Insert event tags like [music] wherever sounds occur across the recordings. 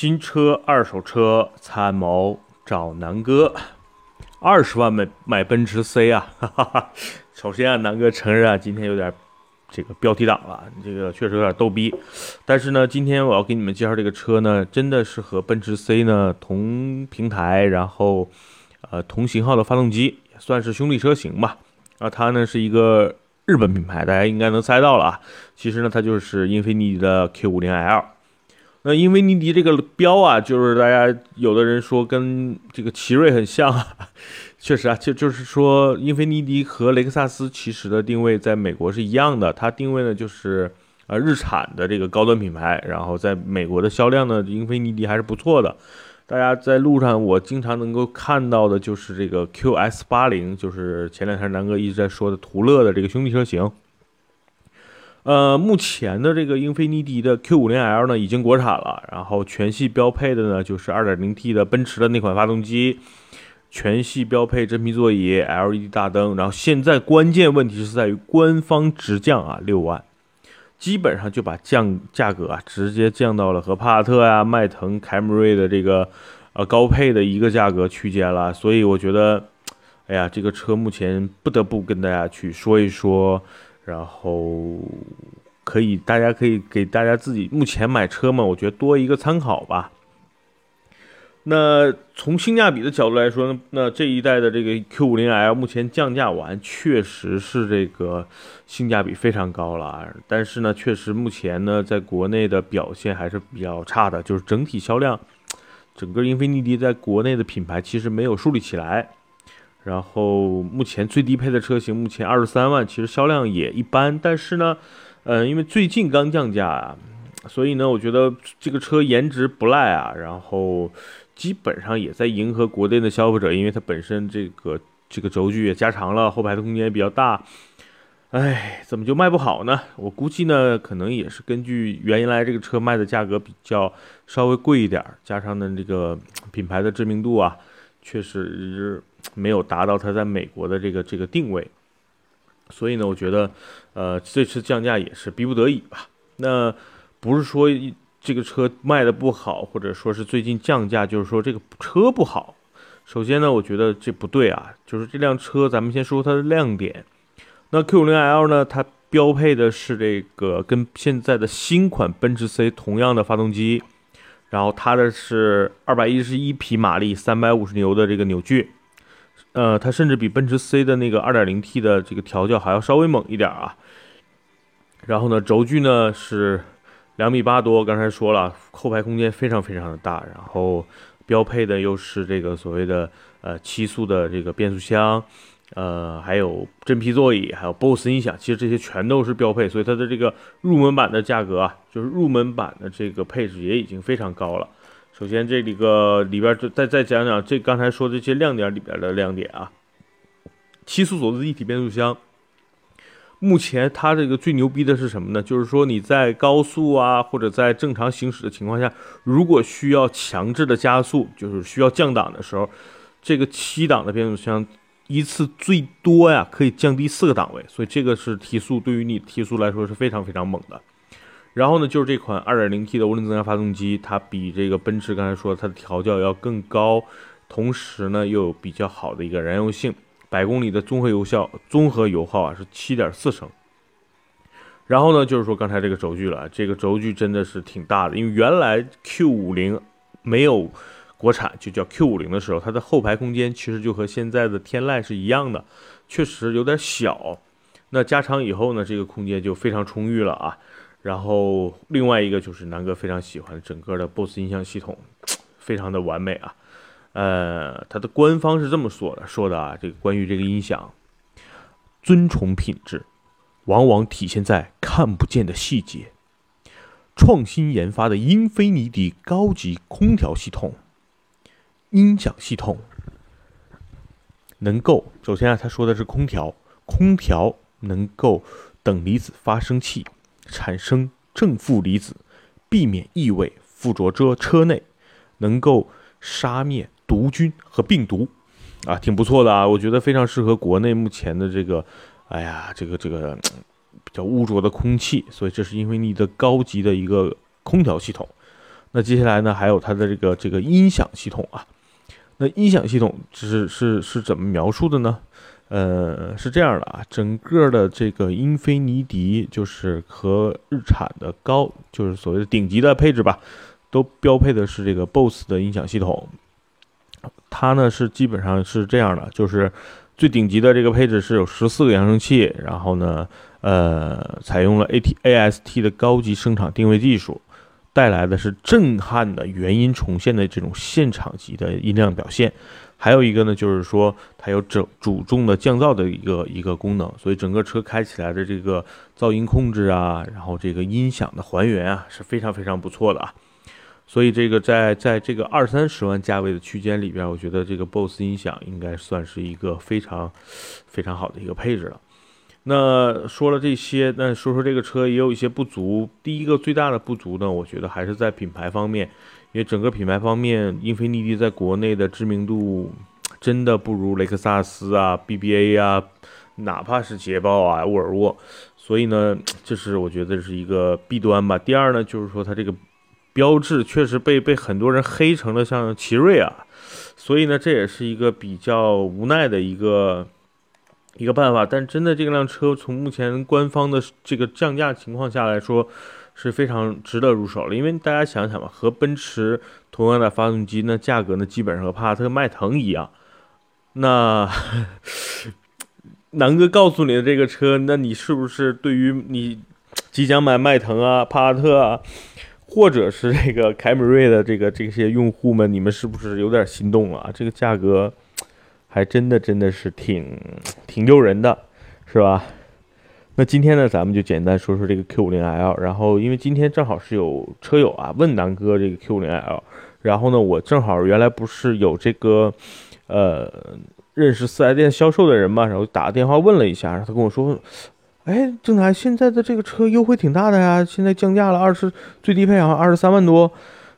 新车、二手车参谋找南哥，二十万买买奔驰 C 啊！哈哈哈。首先啊，南哥承认啊，今天有点这个标题党了，这个确实有点逗逼。但是呢，今天我要给你们介绍这个车呢，真的是和奔驰 C 呢同平台，然后呃同型号的发动机，也算是兄弟车型吧。啊，它呢是一个日本品牌，大家应该能猜到了啊。其实呢，它就是英菲尼迪的 Q50L。那英菲尼迪这个标啊，就是大家有的人说跟这个奇瑞很像，[laughs] 确实啊，就就是说英菲尼迪和雷克萨斯其实的定位在美国是一样的，它定位呢就是呃日产的这个高端品牌，然后在美国的销量呢，英菲尼迪还是不错的。大家在路上我经常能够看到的就是这个 QS80，就是前两天南哥一直在说的途乐的这个兄弟车型。呃，目前的这个英菲尼迪的 Q50L 呢已经国产了，然后全系标配的呢就是 2.0T 的奔驰的那款发动机，全系标配真皮座椅、LED 大灯，然后现在关键问题是在于官方直降啊六万，基本上就把降价格啊直接降到了和帕萨特呀、迈腾、凯美瑞的这个呃高配的一个价格区间了，所以我觉得，哎呀，这个车目前不得不跟大家去说一说。然后可以，大家可以给大家自己目前买车嘛，我觉得多一个参考吧。那从性价比的角度来说呢，那这一代的这个 Q50L 目前降价完，确实是这个性价比非常高了。但是呢，确实目前呢，在国内的表现还是比较差的，就是整体销量，整个英菲尼迪在国内的品牌其实没有树立起来。然后目前最低配的车型目前二十三万，其实销量也一般。但是呢，嗯，因为最近刚降价啊，所以呢，我觉得这个车颜值不赖啊。然后基本上也在迎合国内的消费者，因为它本身这个这个轴距也加长了，后排的空间也比较大。哎，怎么就卖不好呢？我估计呢，可能也是根据原来这个车卖的价格比较稍微贵一点，加上呢这个品牌的知名度啊，确实。没有达到它在美国的这个这个定位，所以呢，我觉得，呃，这次降价也是逼不得已吧。那不是说这个车卖的不好，或者说是最近降价，就是说这个车不好。首先呢，我觉得这不对啊，就是这辆车，咱们先说它的亮点。那 Q50L 呢，它标配的是这个跟现在的新款奔驰 C 同样的发动机，然后它的是二百一十一匹马力，三百五十牛的这个扭矩。呃，它甚至比奔驰 C 的那个 2.0T 的这个调教还要稍微猛一点啊。然后呢，轴距呢是两米八多，刚才说了，后排空间非常非常的大。然后标配的又是这个所谓的呃七速的这个变速箱，呃，还有真皮座椅，还有 BOSE 音响，其实这些全都是标配，所以它的这个入门版的价格啊，就是入门版的这个配置也已经非常高了。首先，这里个里边再再讲讲这刚才说这些亮点里边的亮点啊。七速锁自一体变速箱，目前它这个最牛逼的是什么呢？就是说你在高速啊，或者在正常行驶的情况下，如果需要强制的加速，就是需要降档的时候，这个七档的变速箱一次最多呀可以降低四个档位，所以这个是提速，对于你提速来说是非常非常猛的。然后呢，就是这款 2.0T 的涡轮增压发动机，它比这个奔驰刚才说它的调教要更高，同时呢又有比较好的一个燃油性，百公里的综合油效、综合油耗啊是7.4升。然后呢，就是说刚才这个轴距了，这个轴距真的是挺大的，因为原来 Q50 没有国产就叫 Q50 的时候，它的后排空间其实就和现在的天籁是一样的，确实有点小。那加长以后呢，这个空间就非常充裕了啊。然后另外一个就是南哥非常喜欢整个的 BOSE 音响系统，非常的完美啊。呃，它的官方是这么说的，说的啊，这个关于这个音响，尊崇品质，往往体现在看不见的细节。创新研发的英菲尼迪高级空调系统，音响系统能够，首先啊，他说的是空调，空调能够等离子发生器。产生正负离子，避免异味附着车车内，能够杀灭毒菌和病毒，啊，挺不错的啊，我觉得非常适合国内目前的这个，哎呀，这个这个比较污浊的空气，所以这是因为你的高级的一个空调系统。那接下来呢，还有它的这个这个音响系统啊。那音响系统是是是怎么描述的呢？呃，是这样的啊，整个的这个英菲尼迪就是和日产的高，就是所谓的顶级的配置吧，都标配的是这个 BOSS 的音响系统。它呢是基本上是这样的，就是最顶级的这个配置是有十四个扬声器，然后呢，呃，采用了 AT AST 的高级声场定位技术，带来的是震撼的原音重现的这种现场级的音量表现。还有一个呢，就是说它有整主重的降噪的一个一个功能，所以整个车开起来的这个噪音控制啊，然后这个音响的还原啊是非常非常不错的啊。所以这个在在这个二三十万价位的区间里边，我觉得这个 BOSS 音响应该算是一个非常非常好的一个配置了。那说了这些，那说说这个车也有一些不足。第一个最大的不足呢，我觉得还是在品牌方面。因为整个品牌方面，英菲尼迪在国内的知名度真的不如雷克萨斯啊、BBA 啊，哪怕是捷豹啊、沃尔沃，所以呢，这是我觉得是一个弊端吧。第二呢，就是说它这个标志确实被被很多人黑成了像奇瑞啊，所以呢，这也是一个比较无奈的一个一个办法。但真的这辆车从目前官方的这个降价情况下来说，是非常值得入手了，因为大家想想吧，和奔驰同样的发动机，那价格呢，基本上和帕萨特、迈腾一样。那 [laughs] 南哥告诉你的这个车，那你是不是对于你即将买迈腾啊、帕萨特啊，或者是这个凯美瑞的这个这些用户们，你们是不是有点心动了？这个价格还真的真的是挺挺诱人的，是吧？那今天呢，咱们就简单说说这个 Q50L。然后，因为今天正好是有车友啊问南哥这个 Q50L，然后呢，我正好原来不是有这个，呃，认识四 S 店销售的人嘛，然后打个电话问了一下，然后他跟我说，哎，正台现在的这个车优惠挺大的呀，现在降价了，二十最低配好像二十三万多。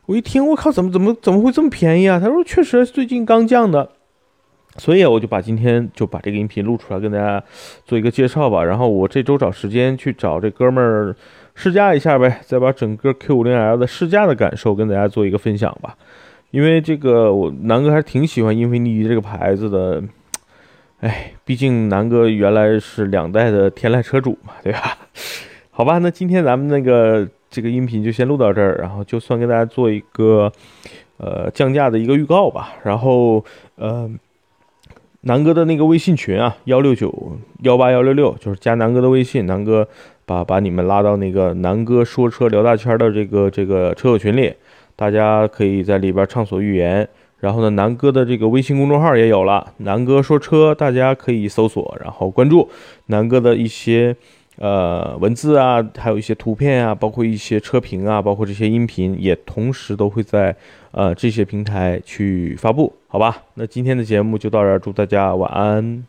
我一听，我靠，怎么怎么怎么会这么便宜啊？他说确实最近刚降的。所以我就把今天就把这个音频录出来，跟大家做一个介绍吧。然后我这周找时间去找这哥们儿试驾一下呗，再把整个 Q50L 的试驾的感受跟大家做一个分享吧。因为这个我南哥还是挺喜欢英菲尼迪这个牌子的，哎，毕竟南哥原来是两代的天籁车主嘛，对吧？好吧，那今天咱们那个这个音频就先录到这儿，然后就算跟大家做一个呃降价的一个预告吧。然后呃。南哥的那个微信群啊，幺六九幺八幺六六，就是加南哥的微信，南哥把把你们拉到那个南哥说车聊大圈的这个这个车友群里，大家可以在里边畅所欲言。然后呢，南哥的这个微信公众号也有了，南哥说车，大家可以搜索，然后关注南哥的一些呃文字啊，还有一些图片啊，包括一些车评啊，包括这些音频，也同时都会在。呃，这些平台去发布，好吧？那今天的节目就到这儿，祝大家晚安。